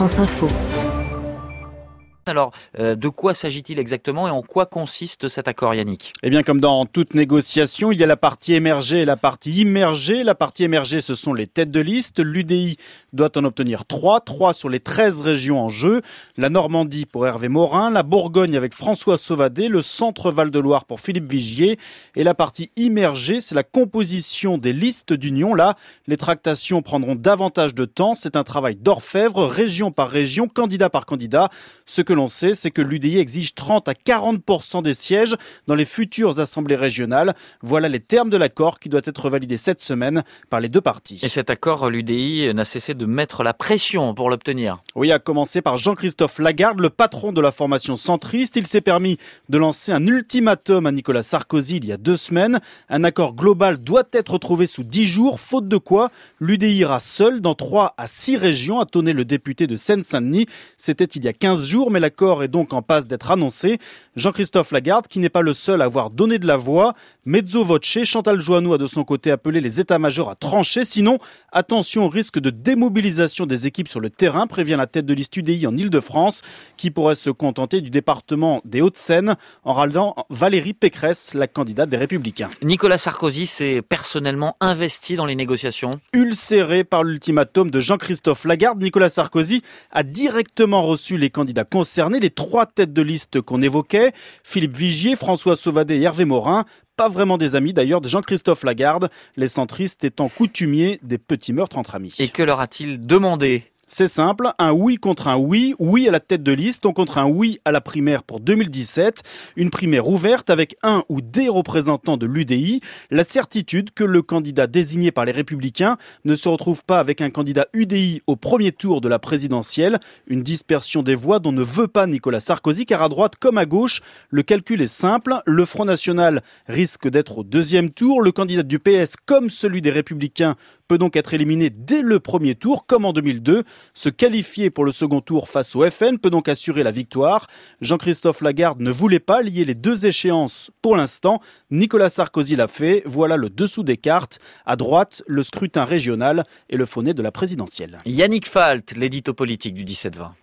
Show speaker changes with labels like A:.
A: France Info.
B: Alors, euh, de quoi s'agit-il exactement et en quoi consiste cet accord, Yannick?
C: Eh bien, comme dans toute négociation, il y a la partie émergée et la partie immergée. La partie émergée, ce sont les têtes de liste. L'UDI doit en obtenir trois, trois sur les 13 régions en jeu. La Normandie pour Hervé Morin, la Bourgogne avec François Sauvadet, le centre Val-de-Loire pour Philippe Vigier. Et la partie immergée, c'est la composition des listes d'union. Là, les tractations prendront davantage de temps. C'est un travail d'orfèvre, région par région, candidat par candidat. L'on sait, c'est que l'UDI exige 30 à 40% des sièges dans les futures assemblées régionales. Voilà les termes de l'accord qui doit être validé cette semaine par les deux parties.
B: Et cet accord, l'UDI n'a cessé de mettre la pression pour l'obtenir.
C: Oui, à commencer par Jean-Christophe Lagarde, le patron de la formation centriste. Il s'est permis de lancer un ultimatum à Nicolas Sarkozy il y a deux semaines. Un accord global doit être trouvé sous dix jours, faute de quoi l'UDI ira seul dans trois à six régions, a tonné le député de Seine-Saint-Denis. C'était il y a 15 jours, mais l'accord est donc en passe d'être annoncé. Jean-Christophe Lagarde, qui n'est pas le seul à avoir donné de la voix, mezzo voce, Chantal Joannou a de son côté appelé les états-majors à trancher. Sinon, attention au risque de démobilisation des équipes sur le terrain, prévient la tête de liste UDI en Ile-de-France, qui pourrait se contenter du département des Hauts-de-Seine en râlant Valérie Pécresse, la candidate des Républicains.
B: Nicolas Sarkozy s'est personnellement investi dans les négociations.
C: Ulcéré par l'ultimatum de Jean-Christophe Lagarde, Nicolas Sarkozy a directement reçu les candidats concernés, les trois têtes de liste qu'on évoquait, Philippe Vigier, François Sauvadet et Hervé Morin, pas vraiment des amis d'ailleurs de Jean-Christophe Lagarde, les centristes étant coutumiers des petits meurtres entre amis.
B: Et que leur a-t-il demandé?
C: C'est simple, un oui contre un oui, oui à la tête de liste, on contre un oui à la primaire pour 2017, une primaire ouverte avec un ou des représentants de l'UDI, la certitude que le candidat désigné par les républicains ne se retrouve pas avec un candidat UDI au premier tour de la présidentielle, une dispersion des voix dont ne veut pas Nicolas Sarkozy car à droite comme à gauche, le calcul est simple, le Front National risque d'être au deuxième tour, le candidat du PS comme celui des républicains peut donc être éliminé dès le premier tour, comme en 2002. Se qualifier pour le second tour face au FN peut donc assurer la victoire. Jean-Christophe Lagarde ne voulait pas lier les deux échéances pour l'instant. Nicolas Sarkozy l'a fait. Voilà le dessous des cartes. À droite, le scrutin régional et le fauné de la présidentielle.
B: Yannick Falt, l'édito politique du 17-20.